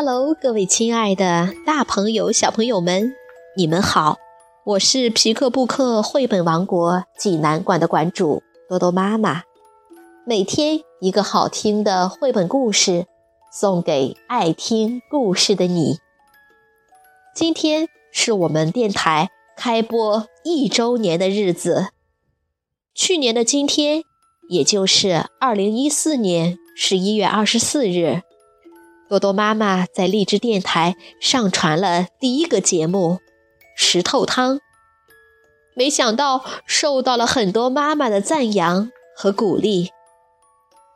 Hello，各位亲爱的大朋友、小朋友们，你们好！我是皮克布克绘本王国济南馆的馆主多多妈妈。每天一个好听的绘本故事，送给爱听故事的你。今天是我们电台开播一周年的日子。去年的今天，也就是二零一四年十一月二十四日。多多妈妈在荔枝电台上传了第一个节目《石头汤》，没想到受到了很多妈妈的赞扬和鼓励。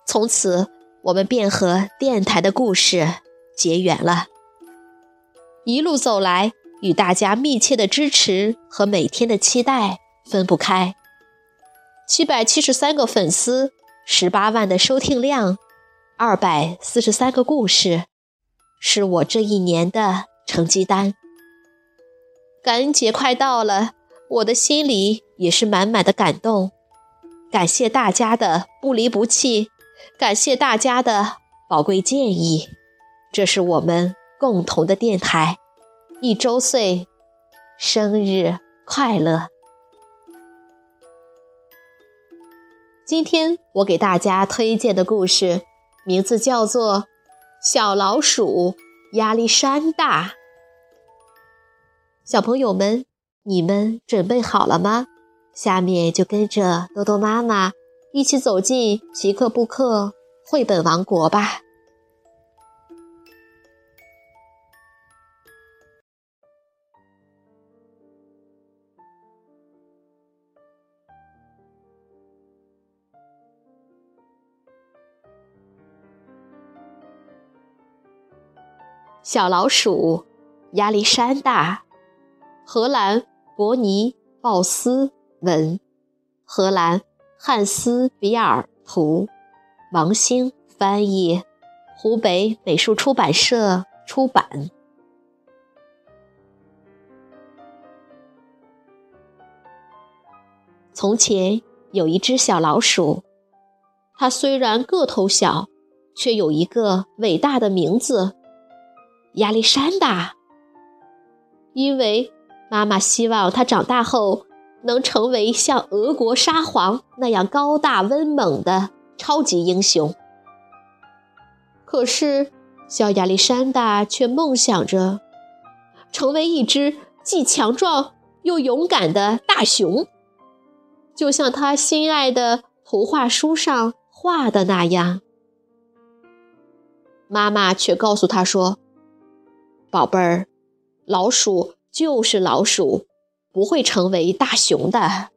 从此，我们便和电台的故事结缘了。一路走来，与大家密切的支持和每天的期待分不开。七百七十三个粉丝，十八万的收听量。二百四十三个故事，是我这一年的成绩单。感恩节快到了，我的心里也是满满的感动。感谢大家的不离不弃，感谢大家的宝贵建议。这是我们共同的电台，一周岁，生日快乐！今天我给大家推荐的故事。名字叫做《小老鼠亚历山大》。小朋友们，你们准备好了吗？下面就跟着多多妈妈一起走进皮克布克绘本王国吧。小老鼠亚历山大，荷兰伯尼鲍斯文，荷兰汉斯比尔图，王星翻译，湖北美术出版社出版。从前有一只小老鼠，它虽然个头小，却有一个伟大的名字。亚历山大，因为妈妈希望他长大后能成为像俄国沙皇那样高大威猛的超级英雄。可是，小亚历山大却梦想着成为一只既强壮又勇敢的大熊，就像他心爱的图画书上画的那样。妈妈却告诉他说。宝贝儿，老鼠就是老鼠，不会成为大熊的。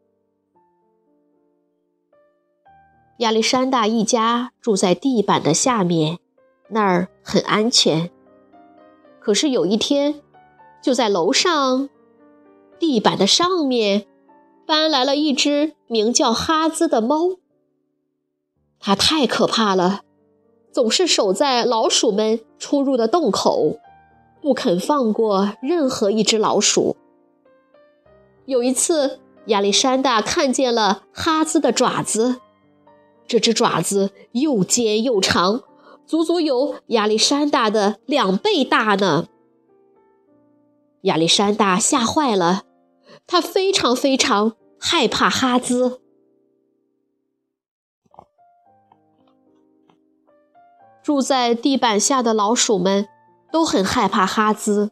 亚历山大一家住在地板的下面，那儿很安全。可是有一天，就在楼上地板的上面，搬来了一只名叫哈兹的猫。它太可怕了，总是守在老鼠们出入的洞口。不肯放过任何一只老鼠。有一次，亚历山大看见了哈兹的爪子，这只爪子又尖又长，足足有亚历山大的两倍大呢。亚历山大吓坏了，他非常非常害怕哈兹。住在地板下的老鼠们。都很害怕哈兹。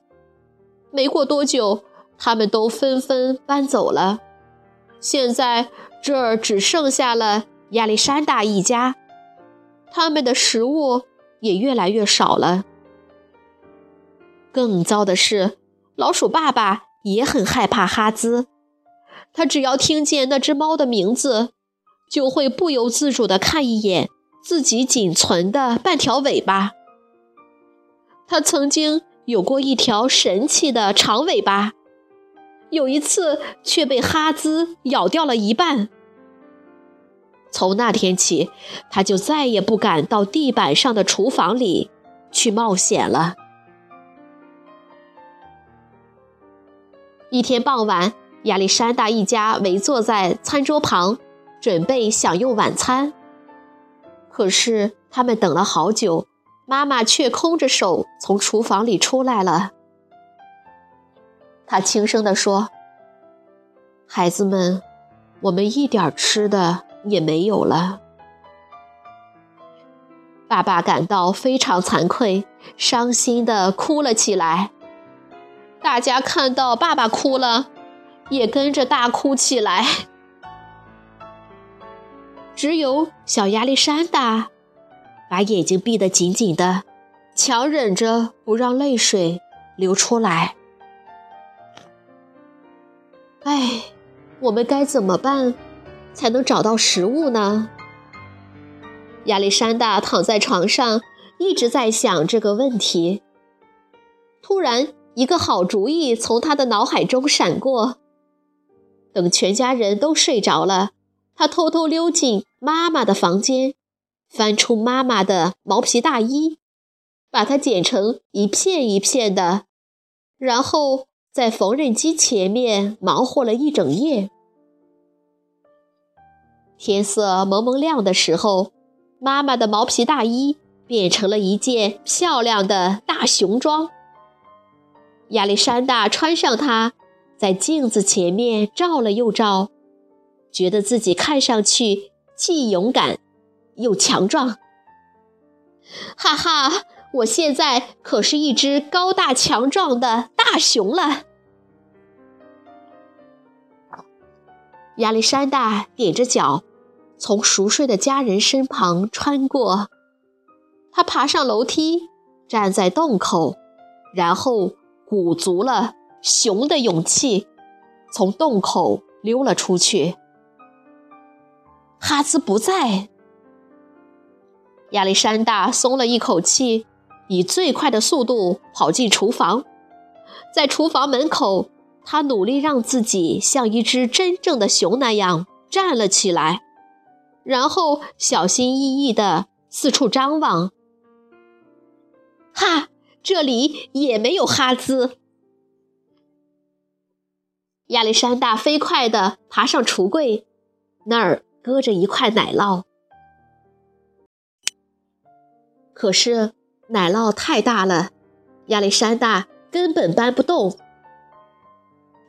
没过多久，他们都纷纷搬走了。现在这儿只剩下了亚历山大一家，他们的食物也越来越少了。更糟的是，老鼠爸爸也很害怕哈兹。他只要听见那只猫的名字，就会不由自主地看一眼自己仅存的半条尾巴。他曾经有过一条神奇的长尾巴，有一次却被哈兹咬掉了一半。从那天起，他就再也不敢到地板上的厨房里去冒险了。一天傍晚，亚历山大一家围坐在餐桌旁，准备享用晚餐。可是他们等了好久。妈妈却空着手从厨房里出来了。她轻声地说：“孩子们，我们一点吃的也没有了。”爸爸感到非常惭愧，伤心地哭了起来。大家看到爸爸哭了，也跟着大哭起来。只有小亚历山大把眼睛闭得紧紧的，强忍着不让泪水流出来。哎，我们该怎么办才能找到食物呢？亚历山大躺在床上，一直在想这个问题。突然，一个好主意从他的脑海中闪过。等全家人都睡着了，他偷偷溜进妈妈的房间，翻出妈妈的毛皮大衣，把它剪成一片一片的，然后在缝纫机前面忙活了一整夜。天色蒙蒙亮的时候。妈妈的毛皮大衣变成了一件漂亮的大熊装。亚历山大穿上它，在镜子前面照了又照，觉得自己看上去既勇敢又强壮。哈哈，我现在可是一只高大强壮的大熊了！亚历山大踮着脚。从熟睡的家人身旁穿过，他爬上楼梯，站在洞口，然后鼓足了熊的勇气，从洞口溜了出去。哈兹不在，亚历山大松了一口气，以最快的速度跑进厨房，在厨房门口，他努力让自己像一只真正的熊那样站了起来。然后小心翼翼地四处张望。哈，这里也没有哈兹。亚历山大飞快地爬上橱柜，那儿搁着一块奶酪。可是奶酪太大了，亚历山大根本搬不动。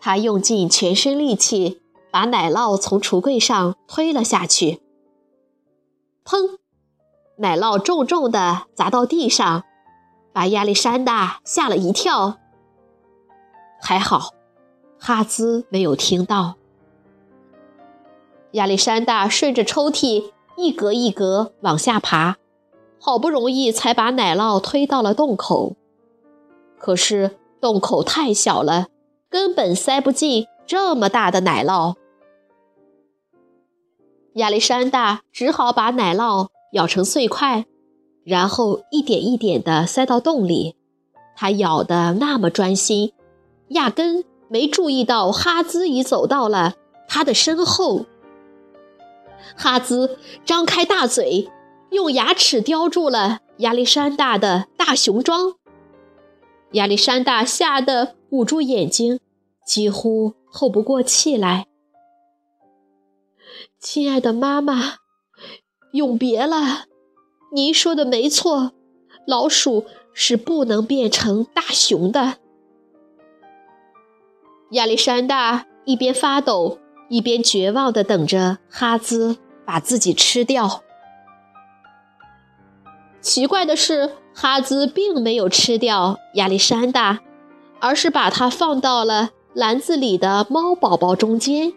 他用尽全身力气把奶酪从橱柜上推了下去。砰！奶酪重重地砸到地上，把亚历山大吓了一跳。还好，哈兹没有听到。亚历山大顺着抽屉一格一格往下爬，好不容易才把奶酪推到了洞口。可是洞口太小了，根本塞不进这么大的奶酪。亚历山大只好把奶酪咬成碎块，然后一点一点地塞到洞里。他咬得那么专心，压根没注意到哈兹已走到了他的身后。哈兹张开大嘴，用牙齿叼住了亚历山大的大熊装。亚历山大吓得捂住眼睛，几乎透不过气来。亲爱的妈妈，永别了。您说的没错，老鼠是不能变成大熊的。亚历山大一边发抖，一边绝望地等着哈兹把自己吃掉。奇怪的是，哈兹并没有吃掉亚历山大，而是把它放到了篮子里的猫宝宝中间。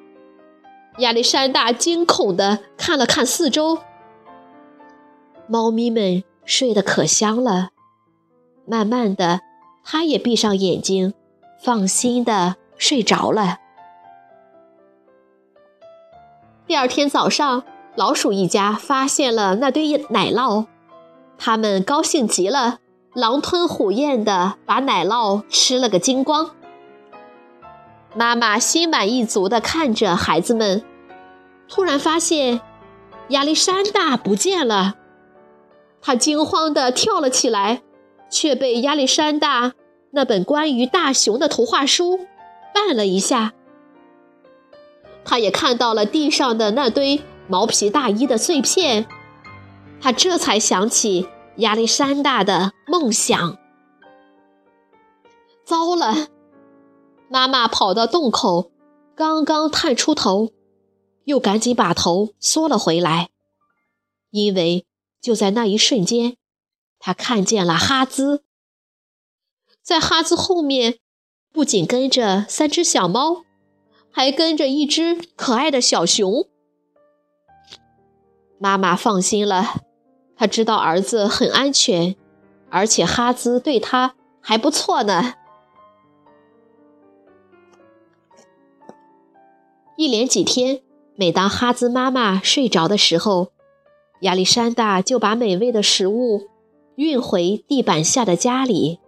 亚历山大惊恐地看了看四周，猫咪们睡得可香了。慢慢的，他也闭上眼睛，放心地睡着了。第二天早上，老鼠一家发现了那堆奶酪，他们高兴极了，狼吞虎咽地把奶酪吃了个精光。妈妈心满意足地看着孩子们，突然发现亚历山大不见了。他惊慌地跳了起来，却被亚历山大那本关于大熊的图画书绊了一下。他也看到了地上的那堆毛皮大衣的碎片，他这才想起亚历山大的梦想。糟了！妈妈跑到洞口，刚刚探出头，又赶紧把头缩了回来，因为就在那一瞬间，她看见了哈兹。在哈兹后面，不仅跟着三只小猫，还跟着一只可爱的小熊。妈妈放心了，他知道儿子很安全，而且哈兹对他还不错呢。一连几天，每当哈兹妈妈睡着的时候，亚历山大就把美味的食物运回地板下的家里。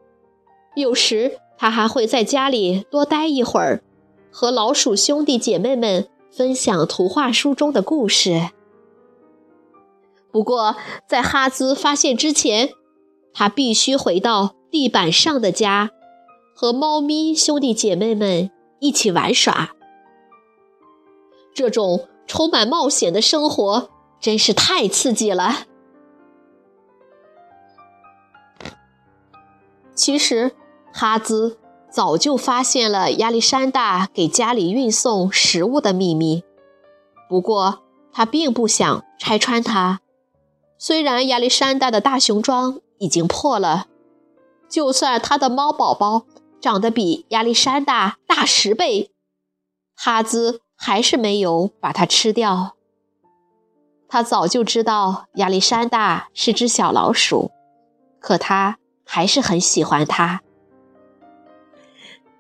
有时他还会在家里多待一会儿，和老鼠兄弟姐妹们分享图画书中的故事。不过，在哈兹发现之前，他必须回到地板上的家，和猫咪兄弟姐妹们一起玩耍。这种充满冒险的生活真是太刺激了。其实，哈兹早就发现了亚历山大给家里运送食物的秘密，不过他并不想拆穿它。虽然亚历山大的大熊装已经破了，就算他的猫宝宝长得比亚历山大大十倍，哈兹。还是没有把它吃掉。他早就知道亚历山大是只小老鼠，可他还是很喜欢它。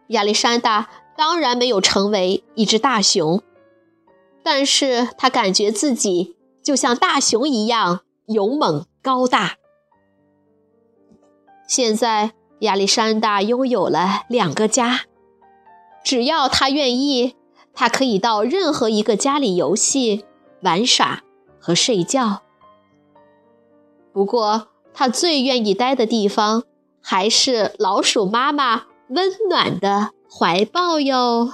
亚历山大当然没有成为一只大熊，但是他感觉自己就像大熊一样勇猛高大。现在亚历山大拥有了两个家，只要他愿意。他可以到任何一个家里游戏、玩耍和睡觉。不过，他最愿意待的地方还是老鼠妈妈温暖的怀抱哟。